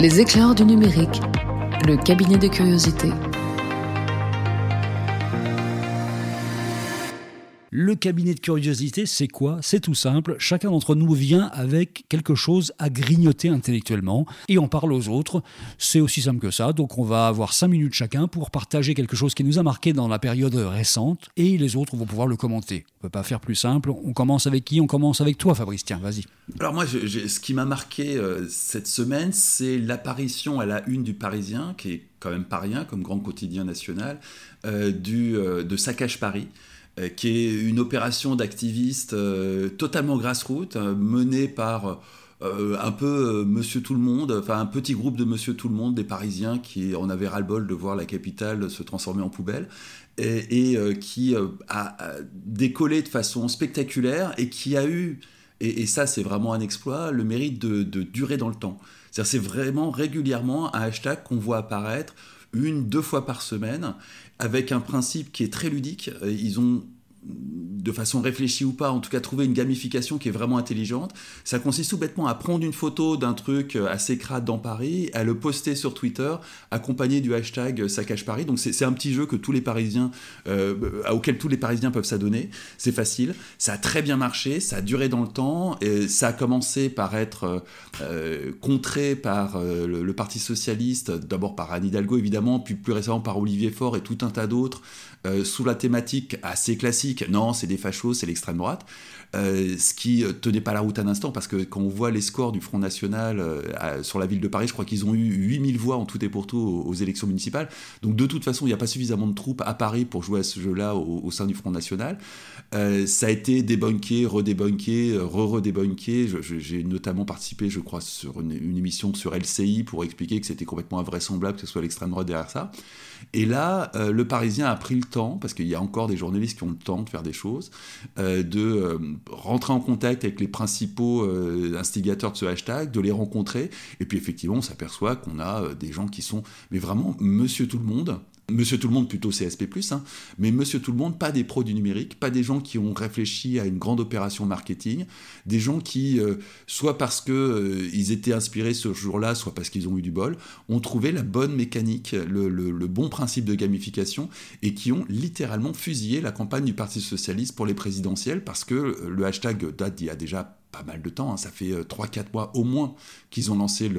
Les éclairs du numérique, le cabinet de curiosité. Le cabinet de curiosité, c'est quoi? C'est tout simple. Chacun d'entre nous vient avec quelque chose à grignoter intellectuellement et on parle aux autres. C'est aussi simple que ça. Donc on va avoir cinq minutes chacun pour partager quelque chose qui nous a marqué dans la période récente et les autres vont pouvoir le commenter. On peut pas faire plus simple. On commence avec qui? On commence avec toi, Fabrice. Tiens, vas-y. Alors moi, ce qui m'a marqué euh, cette semaine, c'est l'apparition à la une du Parisien, qui est quand même pas rien comme grand quotidien national, euh, du, euh, de Saccage Paris. Euh, qui est une opération d'activistes euh, totalement grassroots, euh, menée par un peu Monsieur Tout le Monde, enfin un petit groupe de Monsieur Tout le Monde, des Parisiens qui en avaient ras-le-bol de voir la capitale se transformer en poubelle, et, qui a, décollé de façon spectaculaire et qui a eu, et, ça c'est vraiment un exploit, le mérite de, de durer dans le temps. C'est vraiment régulièrement un hashtag qu'on voit apparaître une, deux fois par semaine, avec un principe qui est très ludique. Ils ont de façon réfléchie ou pas, en tout cas trouver une gamification qui est vraiment intelligente. Ça consiste tout bêtement à prendre une photo d'un truc assez crade dans Paris, à le poster sur Twitter, accompagné du hashtag Saccage Paris. Donc c'est un petit jeu que tous les Parisiens, euh, auquel tous les Parisiens peuvent s'adonner. C'est facile. Ça a très bien marché, ça a duré dans le temps. Et ça a commencé par être euh, contré par euh, le, Parti socialiste, d'abord par Anne Hidalgo évidemment, puis plus récemment par Olivier Faure et tout un tas d'autres, sous la thématique assez classique. Non, c'est des fachos, c'est l'extrême droite. Euh, ce qui euh, tenait pas la route un instant, parce que quand on voit les scores du Front National euh, sur la ville de Paris, je crois qu'ils ont eu 8000 voix en tout et pour tout aux, élections municipales. Donc de toute façon, il n'y a pas suffisamment de troupes à Paris pour jouer à ce jeu-là au, sein du Front National. ça a été débunké, redébunké, re-redébunké. J'ai notamment participé, je crois, sur une, une, émission sur LCI pour expliquer que c'était complètement invraisemblable que ce soit l'extrême droite derrière ça. Et là, le Parisien a pris le temps, parce qu'il y a encore des journalistes qui ont le temps de faire des choses, de rentrer en contact avec les principaux euh, instigateurs de ce hashtag, de les rencontrer, et puis effectivement on s'aperçoit qu'on a euh, des gens qui sont, mais vraiment monsieur tout le monde, Monsieur Tout le Monde, plutôt CSP, hein, mais Monsieur Tout le Monde, pas des pros du numérique, pas des gens qui ont réfléchi à une grande opération marketing, des gens qui, euh, soit parce qu'ils euh, étaient inspirés ce jour-là, soit parce qu'ils ont eu du bol, ont trouvé la bonne mécanique, le, le, bon principe de gamification, et qui ont littéralement fusillé la campagne du Parti Socialiste pour les présidentielles, parce que le hashtag date d'il y a déjà pas mal de temps, hein. ça fait 3-4 euh, mois au moins qu'ils ont lancé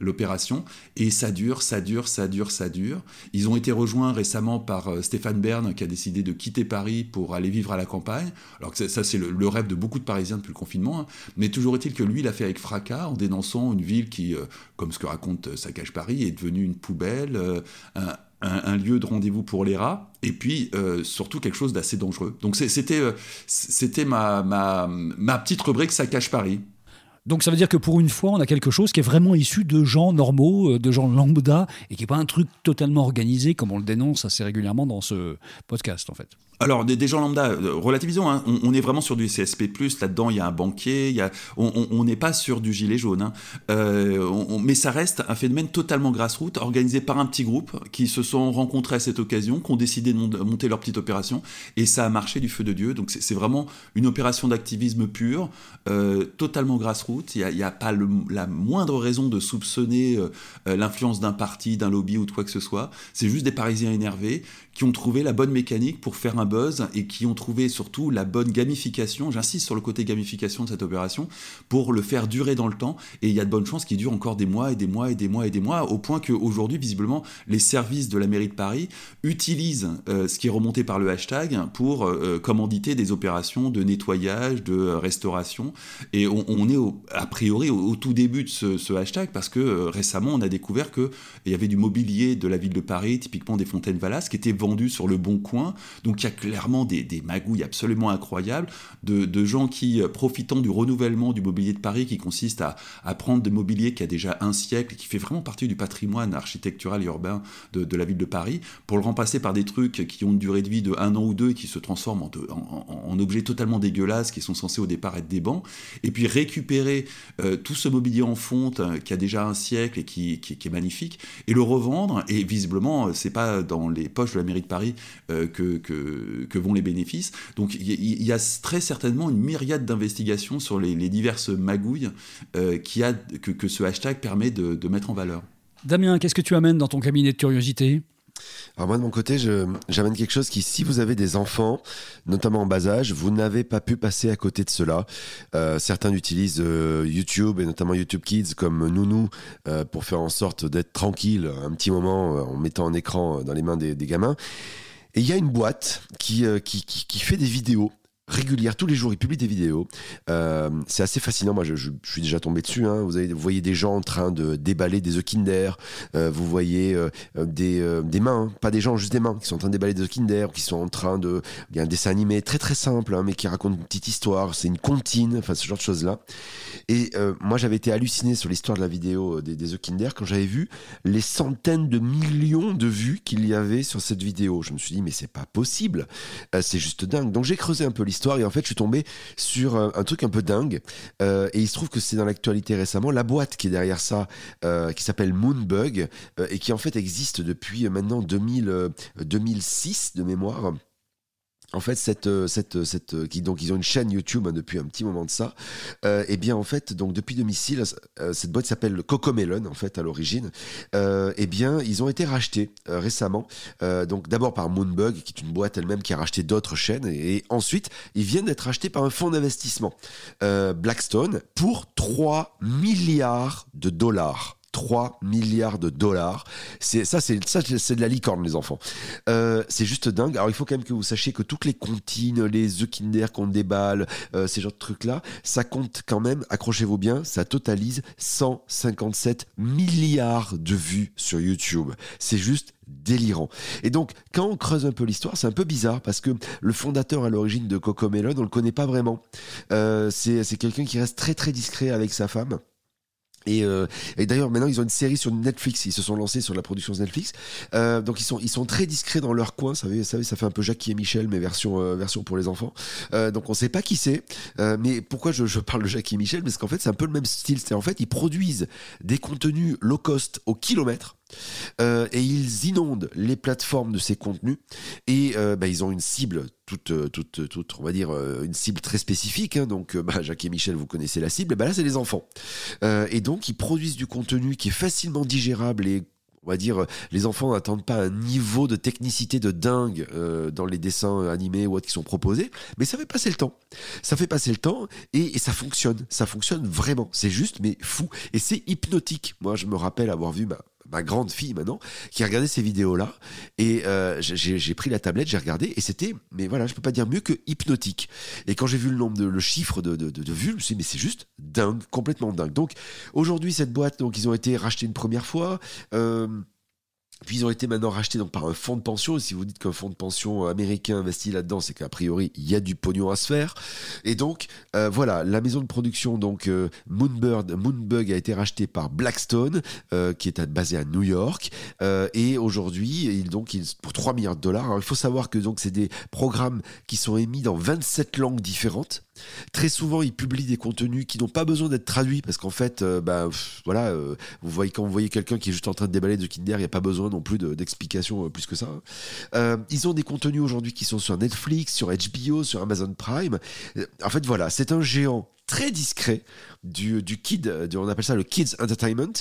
l'opération, et ça dure, ça dure, ça dure, ça dure. Ils ont été rejoints récemment par euh, Stéphane Bern qui a décidé de quitter Paris pour aller vivre à la campagne, alors que ça, c'est le, rêve de beaucoup de Parisiens depuis le confinement, hein. mais toujours est-il que lui il a fait avec fracas en dénonçant une ville qui, euh, comme ce que raconte Saccage Paris, est devenue une poubelle, un, un, lieu de rendez-vous pour les rats, et puis euh, surtout quelque chose d'assez dangereux. Donc c'était euh, c'était ma, ma, ma petite rubrique Ça cache Paris. Donc ça veut dire que pour une fois, on a quelque chose qui est vraiment issu de gens normaux, euh, de gens lambda, et qui n'est pas un truc totalement organisé, comme on le dénonce assez régulièrement dans ce podcast, en fait. Alors, des, gens lambda, euh, relativisons, hein. on, est vraiment sur du CSP, là-dedans, il y a un banquier, on n'est pas sur du gilet jaune. Hein. Euh, mais ça reste un phénomène totalement grassroots, organisé par un petit groupe qui se sont rencontrés à cette occasion, qui ont décidé de monter leur petite opération, et ça a marché du feu de Dieu. Donc, c'est vraiment une opération d'activisme pur, euh, totalement grassroots. Il n'y a, a, pas la moindre raison de soupçonner l'influence d'un parti, d'un lobby ou de quoi que ce soit. C'est juste des Parisiens énervés qui ont trouvé la bonne mécanique pour faire un buzz et qui ont trouvé surtout la bonne gamification, j'insiste sur le côté gamification de cette opération, pour le faire durer dans le temps. Et il y a de bonnes chances qu'il dure encore des mois et des mois et des mois et des mois, au point qu'aujourd'hui, visiblement, les services de la mairie de Paris utilisent euh, ce qui est remonté par le hashtag pour euh, euh, commanditer des opérations de nettoyage, de restauration. Et on, est a priori au, tout début de ce, hashtag parce que récemment, on a découvert qu'il y avait du mobilier de la ville de Paris, typiquement des fontaines Valas, qui était vendu sur le bon coin. Donc il y a clairement des, magouilles absolument incroyables de, gens qui, euh, profitant du renouvellement du mobilier de Paris, qui consiste à, prendre des mobiliers qui a déjà un siècle, qui fait vraiment partie du patrimoine architectural et urbain de, la ville de Paris, pour le remplacer par des trucs qui ont une durée de vie de un an ou deux et qui se transforment en, objets totalement dégueulasses, qui sont censés au départ être des bancs, et puis récupérer euh, tout ce mobilier en fonte euh, qui a déjà un siècle et qui, est magnifique, et le revendre, et visiblement, c'est pas dans les poches de la de Paris que, que, vont les bénéfices. Donc il y, a très certainement une myriade d'investigations sur les, diverses magouilles a, que, ce hashtag permet de mettre en valeur. Damien, qu'est-ce que tu amènes dans ton cabinet de curiosité? Alors moi de mon côté, j'amène quelque chose qui, si vous avez des enfants, notamment en bas âge, vous n'avez pas pu passer à côté de cela. Euh, certains utilisent euh, YouTube et notamment YouTube Kids comme nounou euh, pour faire en sorte d'être tranquille un petit moment en mettant un écran dans les mains des, gamins. Et il y a une boîte qui, qui, qui fait des vidéos régulière, tous les jours, il publie des vidéos. Euh, c'est assez fascinant, moi je, suis déjà tombé dessus. Hein. Vous, voyez des gens en train de déballer des œufs Kinder, euh, vous voyez euh, des, des, mains, hein. pas des gens, juste des mains, qui sont en train de déballer des œufs Kinder, qui sont en train de... Il y a un dessin animé très très simple, hein, mais qui raconte une petite histoire, c'est une comptine, enfin ce genre de choses-là. Et moi j'avais été halluciné sur l'histoire de la vidéo des, des Kinder quand j'avais vu les centaines de millions de vues qu'il y avait sur cette vidéo. Je me suis dit, mais c'est pas possible, c'est juste dingue. Donc j'ai creusé un peu l'histoire et en fait je suis tombé sur euh, un, truc un peu dingue euh, et il se trouve que c'est dans l'actualité récemment la boîte qui est derrière ça euh, qui s'appelle Moonbug et qui en fait existe depuis maintenant 2000, 2006 de mémoire en fait, cette, euh, cette, euh, cette, euh, ils ont une chaîne YouTube hein, depuis un petit moment de ça. et eh bien, en fait, donc depuis 2006, cette boîte s'appelle Cocomelon en fait à l'origine. et eh bien, ils ont été rachetés récemment. donc d'abord par Moonbug, qui est une boîte elle-même qui a racheté d'autres chaînes, et, ensuite ils viennent d'être rachetés par un fonds d'investissement, Blackstone, pour 3 milliards de dollars. 3 milliards de dollars. C'est ça, c'est ça, c'est de la licorne, les enfants. Euh, c'est juste dingue. Alors il faut quand même que vous sachiez que toutes les comptines, les œufs Kinder qu'on déballe, euh, ces genres de trucs là, ça compte quand même. Accrochez-vous bien, ça totalise 157 milliards de vues sur YouTube. C'est juste délirant. Et donc, quand on creuse un peu l'histoire, c'est un peu bizarre parce que le fondateur à l'origine de Coco Melon, on le connaît pas vraiment. Euh, c'est quelqu'un qui reste très très discret avec sa femme. Euh, et, d'ailleurs, maintenant, ils ont une série sur Netflix. Ils se sont lancés sur la production de Netflix. Euh, donc, ils sont, ils sont très discrets dans leur coin. Ça, ça, ça fait un peu Jackie et Michel, mais version, euh, version pour les enfants. donc, on sait pas qui c'est. mais pourquoi je, je, parle de Jackie et Michel? Parce qu'en fait, c'est un peu le même style. C'est en fait, ils produisent des contenus low cost au kilomètre. Euh, et ils inondent les plateformes de ces contenus et euh, bah, ils ont une cible toute, euh, toute, toute, on va dire une cible très spécifique. Hein. donc, bah, Jacques et Michel, vous connaissez la cible. Bah, là, c'est les enfants. et donc, ils produisent du contenu qui est facilement digérable et on va dire, les enfants n'attendent pas un niveau de technicité de dingue dans les dessins animés ou autres qui sont proposés, mais ça fait passer le temps. Ça fait passer le temps et, et ça fonctionne. Ça fonctionne vraiment. C'est juste, mais fou. Et c'est hypnotique. Moi, je me rappelle avoir vu ma, ma grande fille maintenant, qui a regardé ces vidéos-là. Et euh, j'ai pris la tablette, j'ai regardé, et c'était, mais voilà, je peux pas dire mieux que hypnotique. Et quand j'ai vu le nombre de, le chiffre de, de, de, vues, je me suis dit, mais c'est juste dingue, complètement dingue. Donc aujourd'hui, cette boîte, donc ils ont été rachetés une première fois. Euh, puis ils ont été maintenant rachetés donc par un fonds de pension. Et si vous dites qu'un fonds de pension américain investit là-dedans, c'est qu'a priori il y a du pognon à se faire. Et donc euh, voilà, la maison de production donc euh, Moonbird, Moonbug a été racheté par Blackstone, euh, qui est basé à New York. et aujourd'hui, il pour 3 milliards de dollars. Alors il faut savoir que c'est des programmes qui sont émis dans 27 langues différentes. Très souvent, ils publient des contenus qui n'ont pas besoin d'être traduits parce qu'en fait, bah, voilà, vous voyez quand vous voyez quelqu'un qui est juste en train de déballer de Kinder, il n'y a pas besoin non plus d'explications euh, plus que ça. ils ont des contenus aujourd'hui qui sont sur Netflix, sur HBO, sur Amazon Prime. En fait, voilà, c'est un géant très discret du, du kid, on appelle ça le kids entertainment.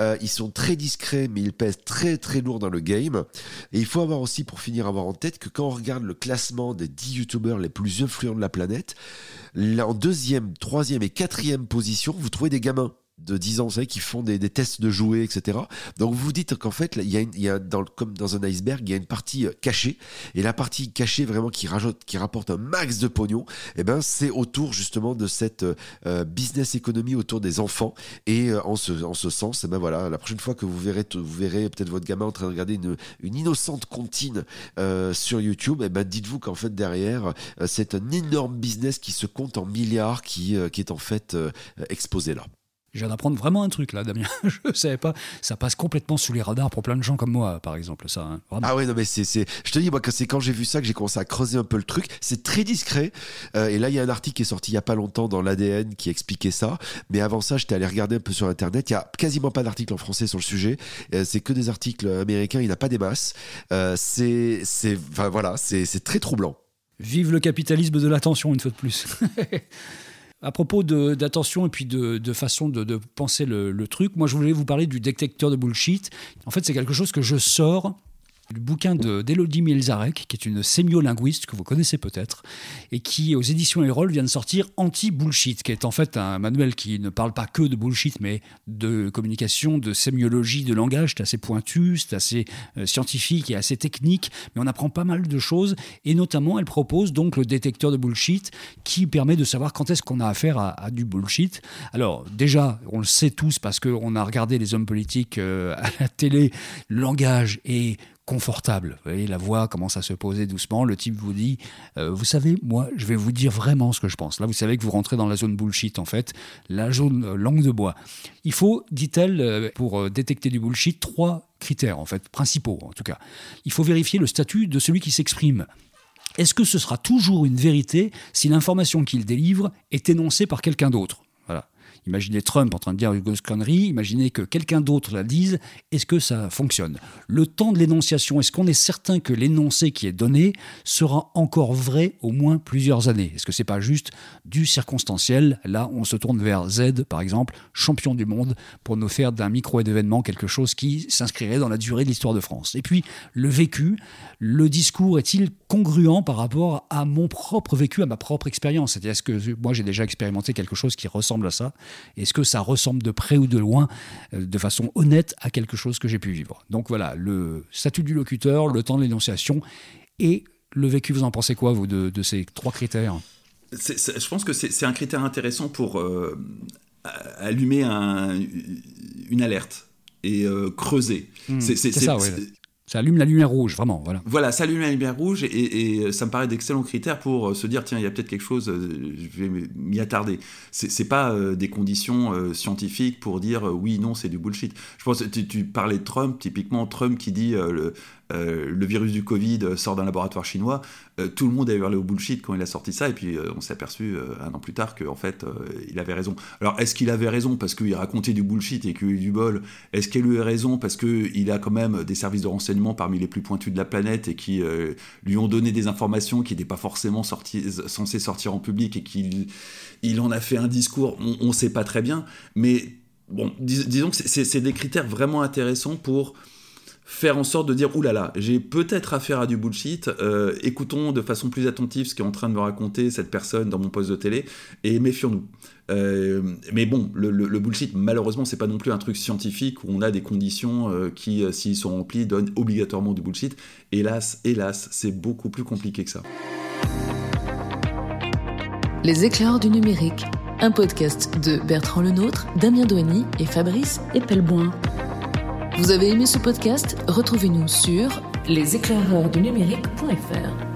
Euh, ils sont très discrets, mais ils pèsent très très lourd dans le game. Et il faut avoir aussi, pour finir, avoir en tête que quand on regarde le classement des 10 youtubeurs les plus influents de la planète, en deuxième, troisième et quatrième position, vous trouvez des gamins de 10 ans, vous savez, qui font des, tests de jouets, etc. Donc vous dites qu'en fait, il y a, il y a dans, comme dans un iceberg, il y a une partie euh, cachée, et la partie cachée vraiment qui rajoute, qui rapporte un max de pognon, eh ben c'est autour justement de cette euh, business economy autour des enfants. Et euh, en ce en ce sens, eh ben voilà, la prochaine fois que vous verrez vous verrez peut-être votre gamin en train de regarder une, une innocente comptine sur YouTube, eh ben dites-vous qu'en fait derrière, c'est un énorme business qui se compte en milliards qui qui est en fait exposé là. Je viens d'apprendre vraiment un truc là, Damien. je ne savais pas. Ça passe complètement sous les radars pour plein de gens comme moi, par exemple, ça. hein. Ah ouais, non, mais c'est. c'est- Je te dis, moi, que c'est quand j'ai vu ça que j'ai commencé à creuser un peu le truc. C'est très discret. Euh, et là, il y a un article qui est sorti il y a pas longtemps dans l'ADN qui expliquait ça. Mais avant ça, j'étais allé regarder un peu sur Internet. Il y a quasiment pas d'articles en français sur le sujet. Euh, c'est que des articles américains. Il n'y en a pas des masses. Euh, c'est. c'est- Enfin, voilà, c'est c'est très troublant. Vive le capitalisme de l'attention, une fois de plus. à propos d'attention et puis de, de façon de, de penser le, le truc, moi je voulais vous parler du détecteur de bullshit. En fait, c'est quelque chose que je sors du bouquin de- d'Elodie Mielzarek, qui est une sémiolinguiste que vous connaissez peut-être, et qui, aux éditions Erol, vient de sortir Anti-Bullshit, qui est en fait un manuel qui ne parle pas que de bullshit, mais de communication, de sémiologie, de langage. C'est assez pointu, c'est assez euh, scientifique et assez technique, mais on apprend pas mal de choses, et notamment, elle propose donc le détecteur de bullshit, qui permet de savoir quand est-ce qu'on a affaire à, du bullshit. Alors, déjà, on le sait tous parce qu'on a regardé les hommes politiques euh, à la télé, le langage est confortable. Vous voyez, la voix commence à se poser doucement. Le type vous dit euh, Vous savez, moi, je vais vous dire vraiment ce que je pense. Là, vous savez que vous rentrez dans la zone bullshit, en fait, la zone euh, langue de bois. Il faut, dit-elle, euh, pour détecter du bullshit, trois critères, en fait, principaux, en tout cas. Il faut vérifier le statut de celui qui s'exprime. Est-ce que ce sera toujours une vérité si l'information qu'il délivre est énoncée par quelqu'un d'autre? Imaginez Trump en train de dire une grosse connerie, imaginez que quelqu'un d'autre la dise, est-ce que ça fonctionne? Le temps de l'énonciation, est-ce qu'on est certain que l'énoncé qui est donné sera encore vrai au moins plusieurs années? Est-ce que c'est pas juste du circonstanciel? Là, on se tourne vers Z, par exemple, champion du monde, pour nous faire d'un micro-événement quelque chose qui s'inscrirait dans la durée de l'histoire de France. Et puis, le vécu, le discours est-il congruent par rapport à mon propre vécu, à ma propre expérience. C'est-à-dire, est-ce que moi j'ai déjà expérimenté quelque chose qui ressemble à ça? Est-ce que ça ressemble de près ou de loin, euh, de façon honnête, à quelque chose que j'ai pu vivre? Donc voilà, le statut du locuteur, le temps de l'énonciation et le vécu, vous en pensez quoi, vous, de, de ces trois critères? Je pense que c'est un critère intéressant pour euh, allumer un- une alerte et euh, creuser. C'est- c'est ça, ouais. Ça allume la lumière rouge, vraiment, voilà. Voilà, ça allume la lumière rouge et, et ça me paraît d'excellents critères pour euh, se dire tiens, il y a peut-être quelque chose, euh, je vais m'y attarder. C'est c'est pas euh, des conditions euh, scientifiques pour dire euh, oui, non, c'est du bullshit. Je pense que tu, parlais de Trump, typiquement Trump qui dit euh, euh, le virus du Covid sort d'un laboratoire chinois. Euh, tout le monde a hurlé au bullshit quand il a sorti ça et puis euh, on s'est aperçu un an plus tard qu'en fait il avait raison. Alors est-ce qu'il avait raison parce qu'il racontait du bullshit et qu'il du bol? Est-ce qu'il a eu raison parce qu'il a quand même des services de renseignement parmi les plus pointus de la planète et qui lui ont donné des informations qui n'étaient pas forcément sorti, censées sortir en public et qu'il il en a fait un discours On ne sait pas très bien, mais bon, dis- disons que c'est des critères vraiment intéressants pour faire en sorte de dire oulala, j'ai peut-être affaire à du bullshit, euh, écoutons de façon plus attentive ce qu'est en train de me raconter cette personne dans mon poste de télé et méfions-nous. Euh, mais bon, le, bullshit, malheureusement, c'est pas non plus un truc scientifique où on a des conditions euh, qui, s'ils sont remplies, donnent obligatoirement du bullshit. Hélas, hélas, c'est beaucoup plus compliqué que ça. Les éclairs du numérique, un podcast de Bertrand Lenôtre, Damien Douany et Fabrice Epelboin. Vous avez aimé ce podcast? Retrouvez-nous sur leséclaireursdunumérique.fr.